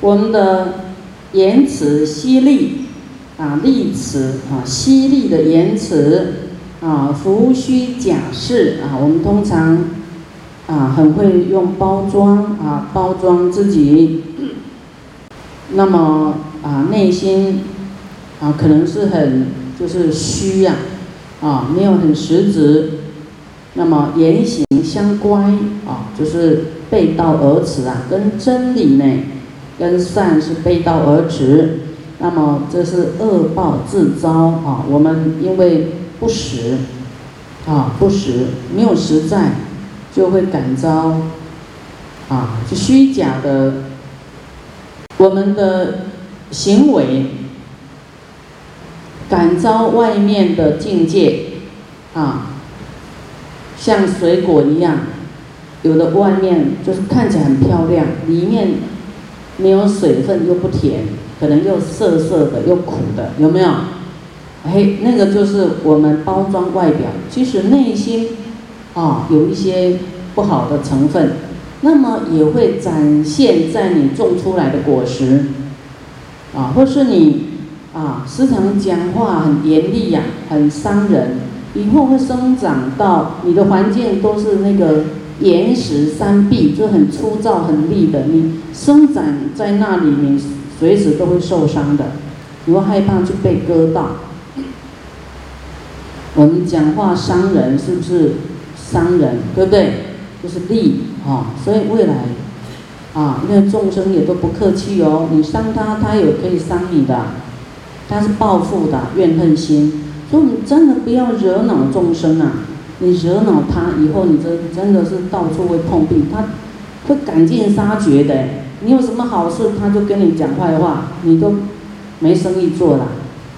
我们的言辞犀利啊，利词啊，犀利的言辞啊，浮虚假饰啊，我们通常啊很会用包装啊，包装自己。那么啊，内心啊，可能是很就是虚呀，啊，没有很实质。那么言行相乖啊，就是背道而驰啊，跟真理呢，跟善是背道而驰。那么这是恶报自招啊，我们因为不实啊，不实没有实在，就会感召啊，是虚假的。我们的行为感召外面的境界，啊，像水果一样，有的外面就是看起来很漂亮，里面没有水分又不甜，可能又涩涩的又苦的，有没有？嘿，那个就是我们包装外表，其实内心啊有一些不好的成分。那么也会展现在你种出来的果实，啊，或是你啊时常讲话很严厉呀，很伤人，以后会生长到你的环境都是那个岩石山壁，就很粗糙很利的，你生长在那里，你随时都会受伤的，你会害怕去被割到。我们讲话伤人是不是伤人？对不对？就是利。啊，所以未来，啊，因为众生也都不客气哦，你伤他，他也可以伤你的，他是报复的怨恨心，所以你真的不要惹恼众生啊！你惹恼他以后，你真真的是到处会碰壁，他会赶尽杀绝的。你有什么好事，他就跟你讲坏话，你都没生意做了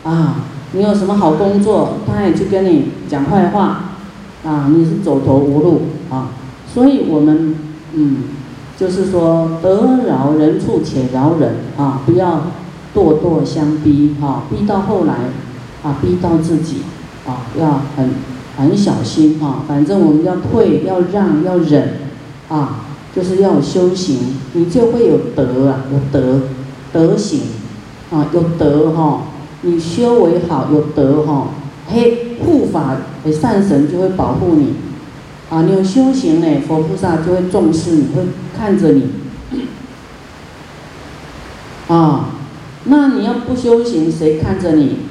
啊！你有什么好工作，他也去跟你讲坏话，啊，你是走投无路啊！所以我们，嗯，就是说得饶人处且饶人啊，不要咄咄相逼哈，逼到后来，啊，逼到自己，啊，要很很小心哈。反正我们要退，要让，要忍，啊，就是要修行，你就会有德啊，有德，德行，啊，有德哈，你修为好，有德哈，嘿，护法的善神就会保护你。啊，你有修行呢，佛菩萨就会重视你，会看着你。啊，那你要不修行，谁看着你？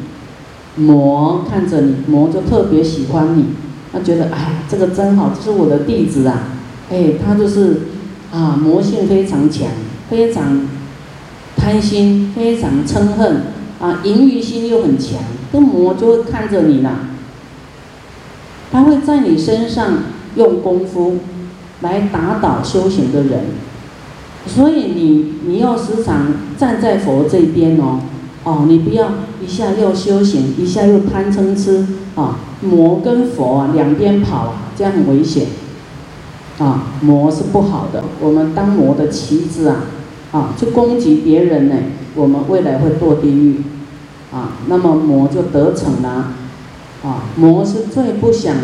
魔看着你，魔就特别喜欢你，他觉得哎，这个真好，这是我的弟子啊。哎，他就是啊，魔性非常强，非常贪心，非常嗔恨，啊，淫欲心又很强，这魔就会看着你啦，他会在你身上。用功夫来打倒修行的人，所以你你要时常站在佛这边哦，哦，你不要一下又修行，一下又贪嗔痴啊，魔跟佛啊两边跑啊，这样很危险。啊，魔是不好的，我们当魔的棋子啊，啊，去攻击别人呢，我们未来会堕地狱。啊，那么魔就得逞了。啊，魔是最不想。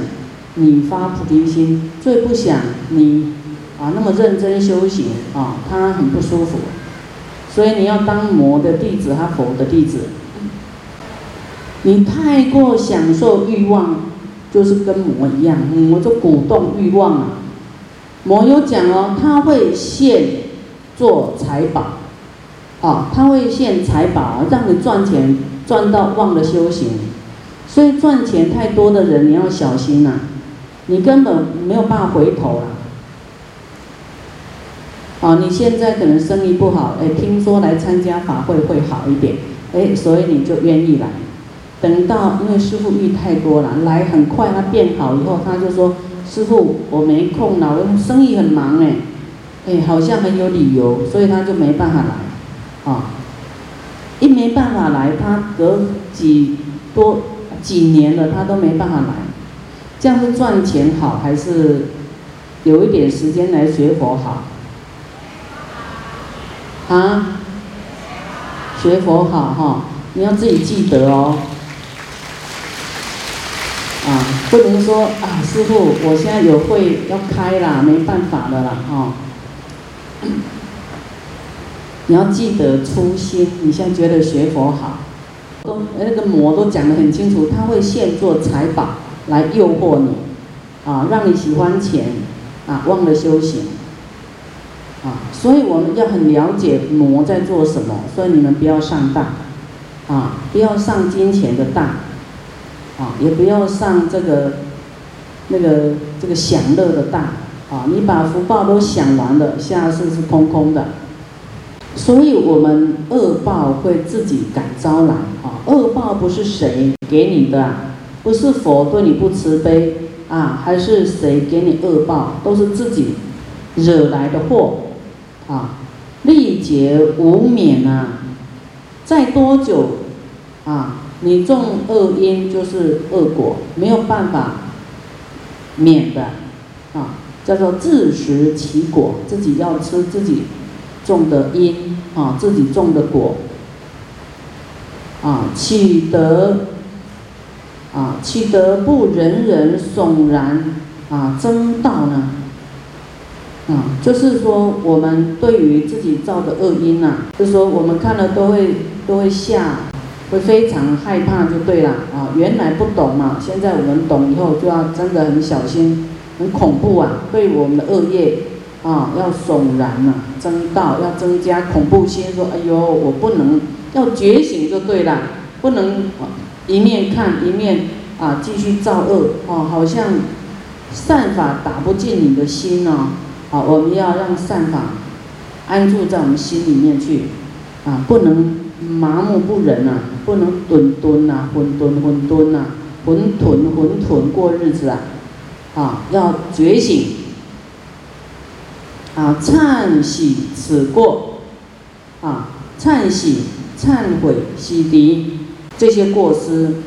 你发菩提心，最不想你啊那么认真修行啊，他很不舒服，所以你要当魔的弟子，他佛的弟子。你太过享受欲望，就是跟魔一样，魔就鼓动欲望啊。魔有讲哦，他会现做财宝，啊，他会现财宝，让你赚钱赚到忘了修行，所以赚钱太多的人你要小心呐。你根本没有办法回头了，啊！你现在可能生意不好，哎，听说来参加法会会好一点，哎，所以你就愿意来。等到因为师傅遇太多了，来很快他变好以后，他就说：“师傅，我没空了，我生意很忙哎，哎，好像很有理由，所以他就没办法来，啊！一没办法来，他隔几多几年了，他都没办法来。”这样是赚钱好，还是有一点时间来学佛好？啊？学佛好哈，你要自己记得哦。啊，不能说啊，师傅，我现在有会要开啦，没办法的啦，哈。你要记得初心。你现在觉得学佛好，都那个魔都讲得很清楚，他会现做财宝来诱惑你，啊，让你喜欢钱，啊，忘了修行，啊，所以我们要很了解魔在做什么。所以你们不要上当，啊，不要上金钱的当，啊，也不要上这个那个这个享乐的当，啊，你把福报都享完了，下世是空空的。所以我们恶报会自己感招来啊！恶报不是谁给你的，不是佛对你不慈悲啊，还是谁给你恶报，都是自己惹来的祸啊！历劫无免啊！再多久啊，你种恶因就是恶果，没有办法免的啊！叫做自食其果，自己要吃自己。种的因啊，自己种的果啊，取得啊，取得不人人悚然啊，争道呢啊，就是说我们对于自己造的恶因呐，就是说我们看了都会都会吓，会非常害怕就对了啊。原来不懂嘛，现在我们懂以后就要真的很小心，很恐怖啊，对我们的恶业。啊，要悚然呐，增道要增加恐怖心，说哎呦，我不能要觉醒就对了，不能一面看一面啊继续造恶哦，好像善法打不进你的心呢，啊，我们要让善法安住在我们心里面去，啊，不能麻木不仁呐，不能蹲蹲呐，混沌混沌呐，混沌混沌过日子啊，啊，要觉醒。啊，忏喜此过，啊，忏喜、忏悔、洗涤这些过失，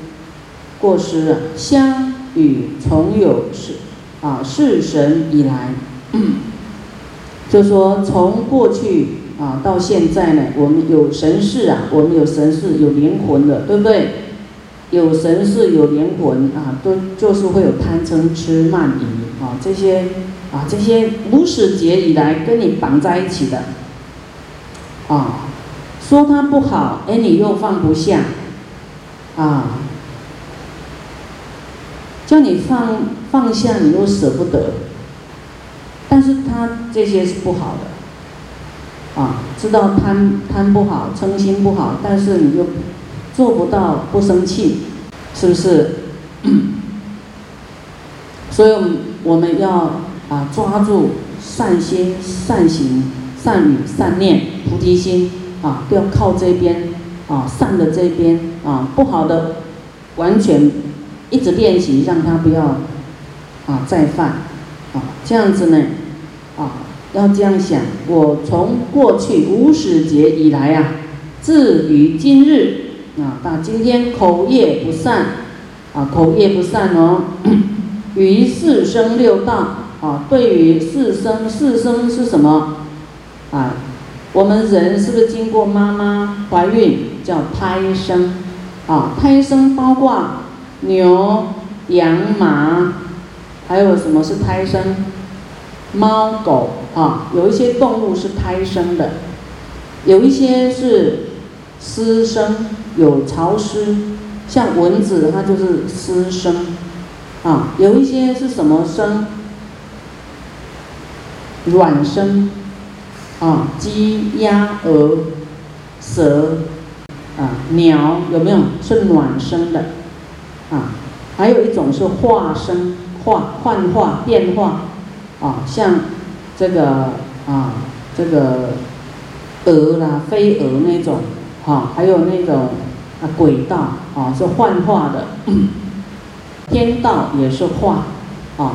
过失啊，相与从有是啊，是神以来，就说从过去啊到现在呢，我们有神事啊，我们有神事有灵魂的，对不对？有神事有灵魂啊，都就是会有贪嗔痴慢疑啊这些。啊，这些无始劫以来跟你绑在一起的，啊，说他不好，哎，你又放不下，啊，叫你放放下，你又舍不得，但是他这些是不好的，啊，知道贪贪不好，嗔心不好，但是你又做不到不生气，是不是？所以我们要。啊，抓住善心、善行、善语、善念、菩提心啊，不要靠这边啊，善的这边啊，不好的完全一直练习，让他不要啊再犯啊，这样子呢啊，要这样想，我从过去无始劫以来啊，至于今日啊，到今天口业不善啊，口业不善哦，于四生六道。啊，对于四生，四生是什么？啊，我们人是不是经过妈妈怀孕叫胎生？啊，胎生包括牛、羊、马，还有什么是胎生？猫、狗啊，有一些动物是胎生的，有一些是湿生，有潮湿，像蚊子它就是湿生，啊，有一些是什么生？卵生，啊，鸡、鸭、鹅、蛇，啊，鸟有没有是卵生的？啊，还有一种是化生、化幻化、变化，啊，像这个啊，这个鹅啦、飞蛾那种，哈，还有那种啊轨道，啊，是幻化的，天道也是化，啊。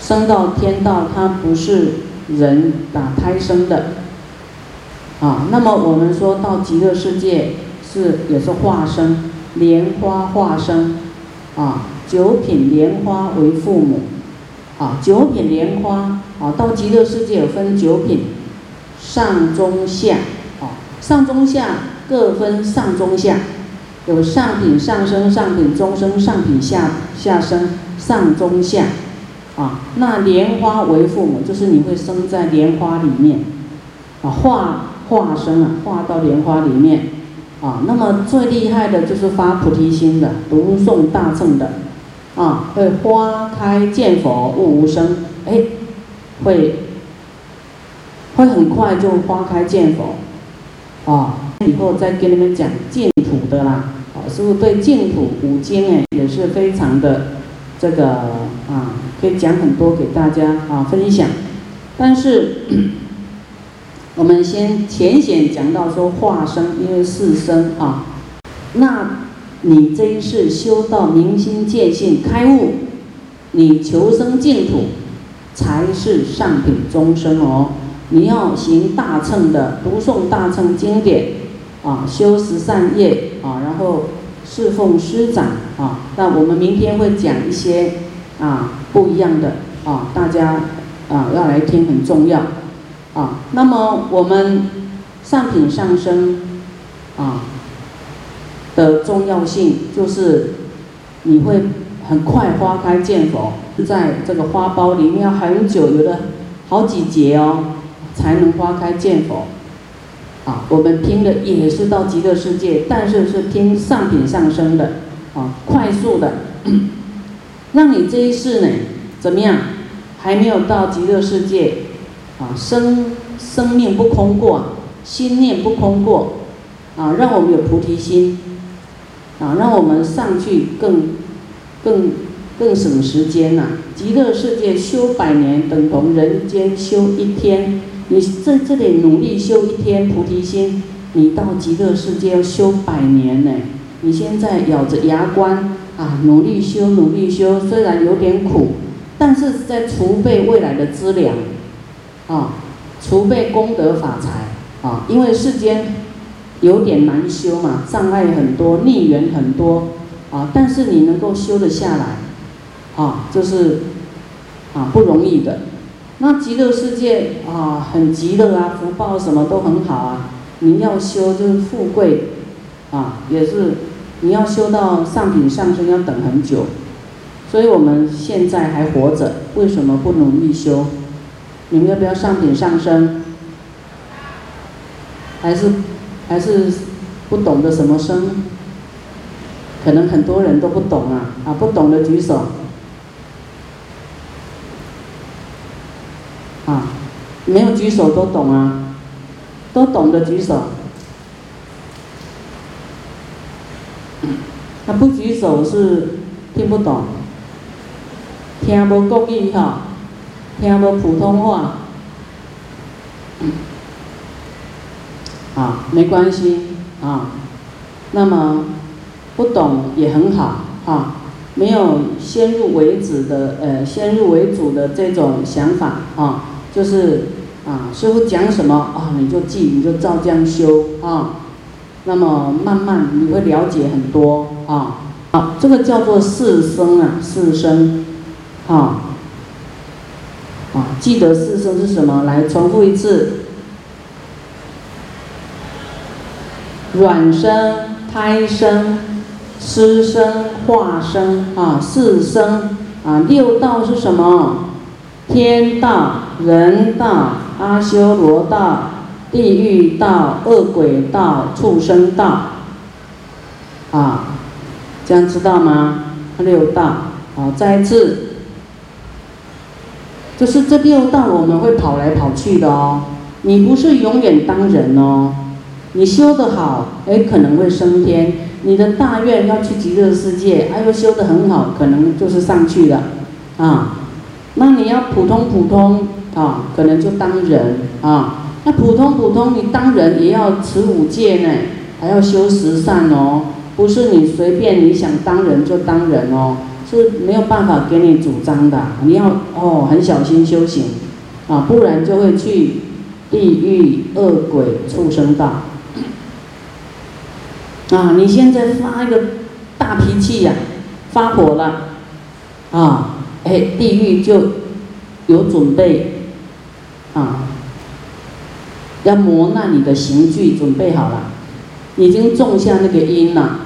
生到天道，它不是人打胎生的，啊，那么我们说到极乐世界是也是化生，莲花化生，啊，九品莲花为父母，啊，九品莲花，啊，到极乐世界有分九品，上中下，啊，上中下各分上中下，有上品上升、上品中升、上品下下升、上中下。啊，那莲花为父母，就是你会生在莲花里面，啊化化身啊，化到莲花里面啊。那么最厉害的就是发菩提心的，读诵大乘的啊，会花开见佛悟无生，哎，会会很快就花开见佛啊。以后再跟你们讲净土的啦，啊，是不是对净土五经哎也是非常的这个啊，可以讲很多给大家啊分享。但是我们先浅显讲到说化生，因为四生啊，那你这一世修到明心见性开悟，你求生净土才是上品终生哦。你要行大乘的，读诵大乘经典。啊，修十善业啊，然后侍奉师长啊。那我们明天会讲一些啊不一样的啊，大家啊要来听很重要啊。那么我们上品上升啊的重要性，就是你会很快花开见佛，在这个花苞里面要很久，有的好几节哦，才能花开见佛。啊，我们听的也是到极乐世界，但是是听上品上升的，啊，快速的，让你这一世呢，怎么样，还没有到极乐世界，啊，生生命不空过，心念不空过，啊，让我们有菩提心，啊，让我们上去更更更省时间呐。极乐世界修百年，等同人间修一天。你在这里努力修一天菩提心，你到极乐世界要修百年呢。你现在咬着牙关啊，努力修，努力修，虽然有点苦，但是在储备未来的资粮，啊，储备功德法财啊。因为世间有点难修嘛，障碍很多，逆缘很多啊。但是你能够修得下来，啊，就是啊不容易的。那极乐世界啊，很极乐啊，福报什么都很好啊。你要修就是富贵，啊，也是你要修到上品上升要等很久。所以我们现在还活着，为什么不努力修？你们要不要上品上升？还是还是不懂得什么生？可能很多人都不懂啊，啊，不懂的举手。啊，没有举手都懂啊，都懂的举手。那不举手是听不懂，听不国语哈，听不普通话。啊，没关系啊，那么不懂也很好啊，没有先入为主的呃先入为主的这种想法啊。就是啊，师傅讲什么啊，你就记，你就照这样修啊。那么慢慢你会了解很多啊。好，这个叫做四生啊，四生，啊，啊，记得四生是什么？来重复一次：卵生、胎生、湿生、化生啊，四生啊。六道是什么？天道。人道、阿修罗道、地狱道、恶鬼道、畜生道，啊，这样知道吗？六道，好，再次，就是这六道我们会跑来跑去的哦。你不是永远当人哦，你修得好，哎，可能会升天。你的大愿要去极乐世界，哎呦，修得很好，可能就是上去了，啊，那你要普通普通。啊，可能就当人啊，那普通普通，你当人也要持五戒呢，还要修十善哦，不是你随便你想当人就当人哦，是没有办法给你主张的，你要哦很小心修行，啊，不然就会去地狱、恶鬼、畜生道。啊，你现在发一个大脾气呀，发火了，啊，哎，地狱就有准备。啊，要磨难你的刑具，准备好了，已经种下那个因了。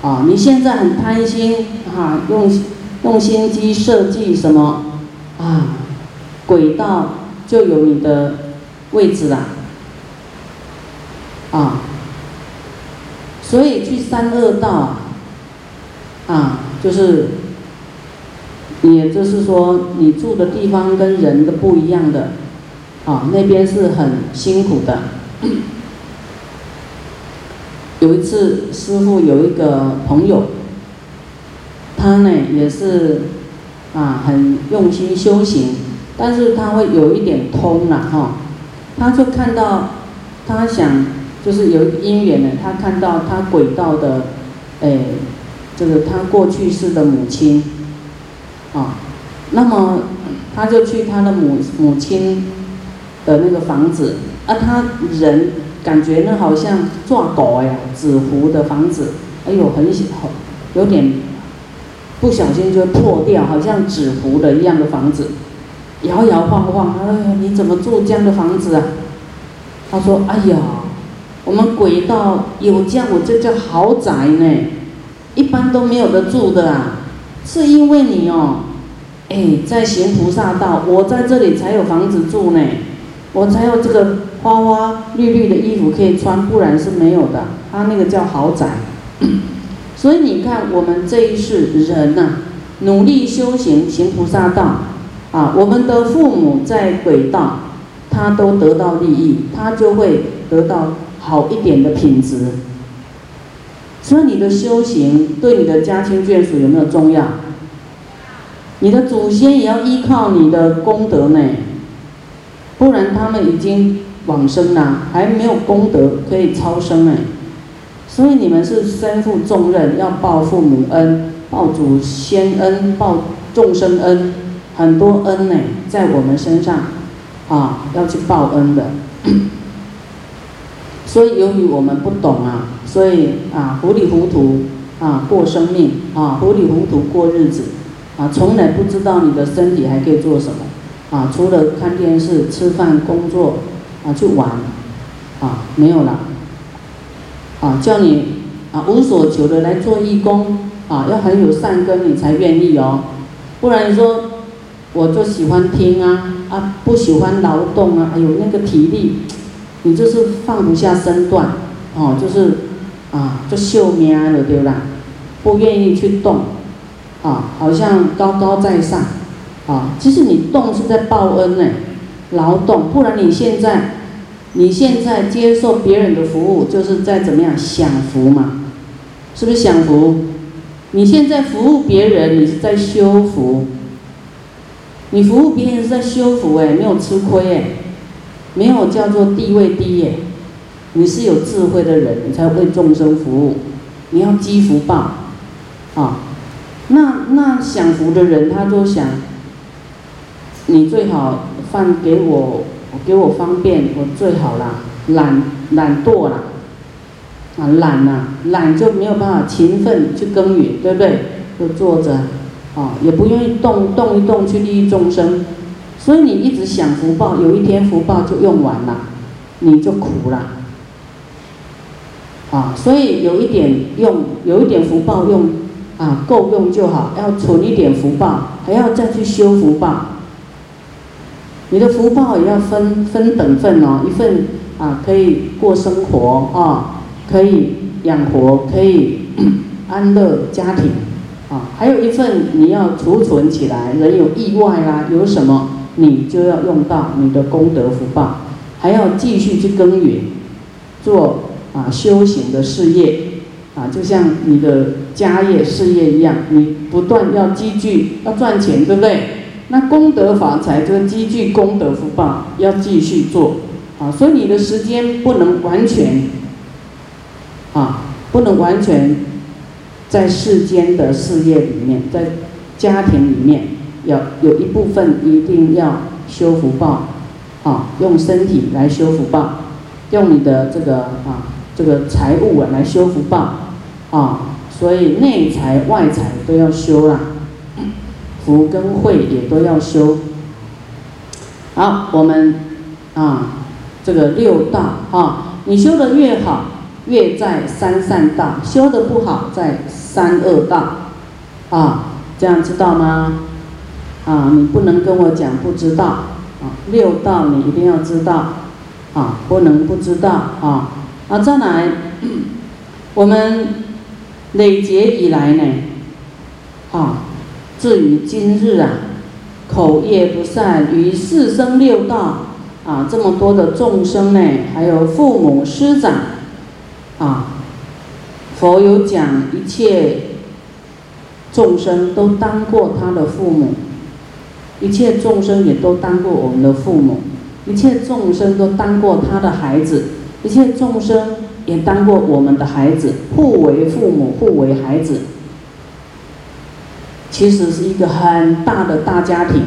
啊，你现在很贪心，啊，用用心机设计什么，啊，轨道就有你的位置了，啊，所以去三恶道啊，就是，也就是说，你住的地方跟人的不一样的，啊，那边是很辛苦的。有一次，师傅有一个朋友，他呢也是，啊，很用心修行，但是他会有一点通了哈。他就看到，他想就是有一个因缘呢，他看到他轨道的，哎，就是他过去世的母亲，啊，那么他就去他的母母亲的那个房子，啊，他人感觉呢好像抓狗呀，纸糊的房子，哎呦，很小，有点不小心就破掉，好像纸糊的一样的房子。摇摇晃晃，哎，你怎么住这样的房子啊？他说：“哎呀，我们轨道有这样，我这叫豪宅呢，一般都没有的住的啊。是因为你哦，哎，在行菩萨道，我在这里才有房子住呢，我才有这个花花绿绿的衣服可以穿，不然是没有的。他那个叫豪宅。所以你看，我们这一世人呐，努力修行行菩萨道。”啊，我们的父母在轨道，他都得到利益，他就会得到好一点的品质。所以你的修行对你的家亲眷属有没有重要？你的祖先也要依靠你的功德呢，不然他们已经往生了，还没有功德可以超生呢。所以你们是身负重任，要报父母恩、报祖先恩、报众生恩。很多恩呢，在我们身上，啊，要去报恩的。所以由于我们不懂啊，所以啊糊里糊涂啊过生命啊糊里糊涂过日子啊，从来不知道你的身体还可以做什么啊，除了看电视、吃饭、工作啊去玩啊没有了啊，叫你啊无所求的来做义工啊，要很有善根你才愿意哦，不然你说。我就喜欢听啊啊，不喜欢劳动啊，还有那个体力，你就是放不下身段，哦，就是啊，就秀命了，对啦，不愿意去动，啊，好像高高在上，啊，其实你动是在报恩呢，劳动，不然你现在，你现在接受别人的服务，就是在怎么样享福嘛，是不是享福？你现在服务别人，你是在修福。你服务别人是在修福哎，没有吃亏哎，没有叫做地位低耶，你是有智慧的人，你才为众生服务，你要积福报，啊，那那享福的人他都想，你最好放给我，给我方便，我最好啦，懒懒惰啦，啊懒呐，懒就没有办法勤奋去耕耘，对不对？就坐着。啊，也不愿意动动一动去利益众生，所以你一直想福报，有一天福报就用完了，你就苦了。啊，所以有一点用，有一点福报用，啊，够用就好，要存一点福报，还要再去修福报。你的福报也要分分等份哦，一份啊可以过生活啊，可以养活，可以 安乐家庭。啊，还有一份你要储存起来，人有意外啦，有什么你就要用到你的功德福报，还要继续去耕耘，做啊修行的事业，啊，就像你的家业事业一样，你不断要积聚，要赚钱，对不对？那功德法财就是积聚功德福报，要继续做，啊，所以你的时间不能完全，啊，不能完全。在世间的事业里面，在家庭里面，有有一部分一定要修福报，啊，用身体来修福报，用你的这个啊这个财物啊来修福报，啊，所以内财外财都要修啦，福跟慧也都要修。好，我们啊这个六道啊，你修的越好，越在三善道；修的不好，在。三恶道，啊，这样知道吗？啊，你不能跟我讲不知道，啊，六道你一定要知道，啊，不能不知道啊。啊，再来，我们累劫以来呢，啊，至于今日啊，口业不善，于四生六道啊，这么多的众生呢，还有父母师长，啊，佛有讲一切众生都当过他的父母，一切众生也都当过我们的父母，一切众生都当过他的孩子。一切众生也当过我们的孩子，互为父母，互为孩子，其实是一个很大的大家庭。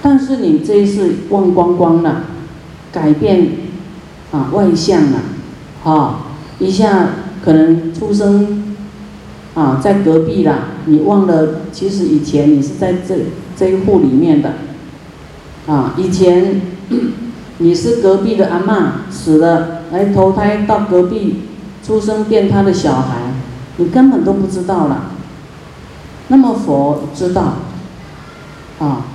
但是你这一次忘光光了，改变啊外向了，啊一下可能出生啊在隔壁了，你忘了其实以前你是在这这一户里面的，啊以前。你是隔壁的阿妈死了，来投胎到隔壁，出生变他的小孩，你根本都不知道了。那么佛知道，啊，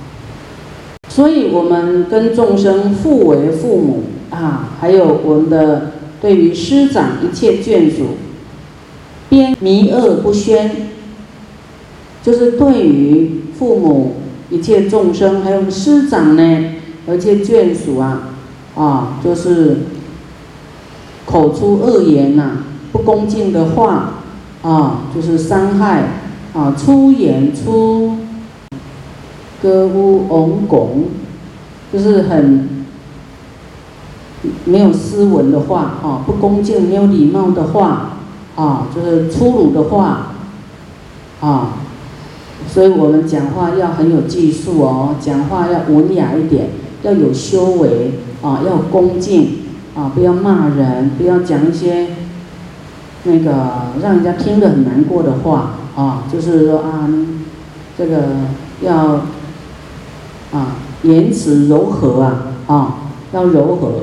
所以我们跟众生互为父母啊，还有我们的对于师长一切眷属，边弥恶不宣，就是对于父母一切众生，还有师长呢，而且眷属啊。啊，就是口出恶言呐，不恭敬的话，啊，就是伤害，啊，出言出歌舞翁拱，就是很没有斯文的话，啊，不恭敬、没有礼貌的话，啊，就是粗鲁的话，啊，所以我们讲话要很有技术哦，讲话要文雅一点，要有修为。啊，要恭敬啊，不要骂人，不要讲一些那个让人家听得很难过的话啊。就是说啊，这个要啊言辞柔和啊啊，要柔和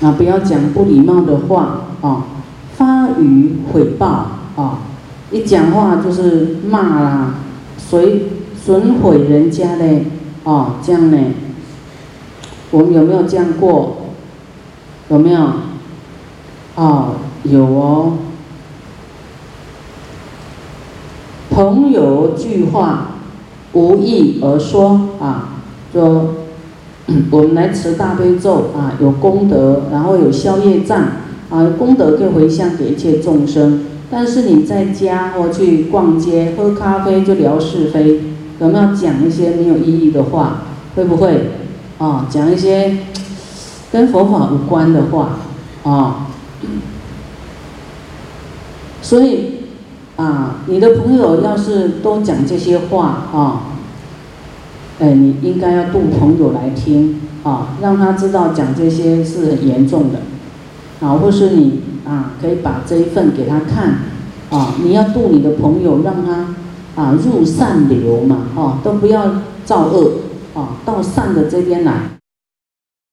啊，不要讲不礼貌的话啊，发语毁谤啊，一讲话就是骂啦，损损毁人家的哦，这样呢。我们有没有这样过？有没有？哦，有哦。朋友句话无意而说啊，说 我们来持大悲咒啊，有功德，然后有消业障啊，功德可以回向给一切众生。但是你在家或去逛街喝咖啡就聊是非，有没有讲一些没有意义的话？会不会？啊，讲一些跟佛法无关的话，啊，所以啊，你的朋友要是都讲这些话啊，哎，你应该要度朋友来听啊，让他知道讲这些是很严重的，啊，或是你啊，可以把这一份给他看，啊，你要度你的朋友，让他啊入善流嘛，哦，都不要造恶。啊，到善的这边来。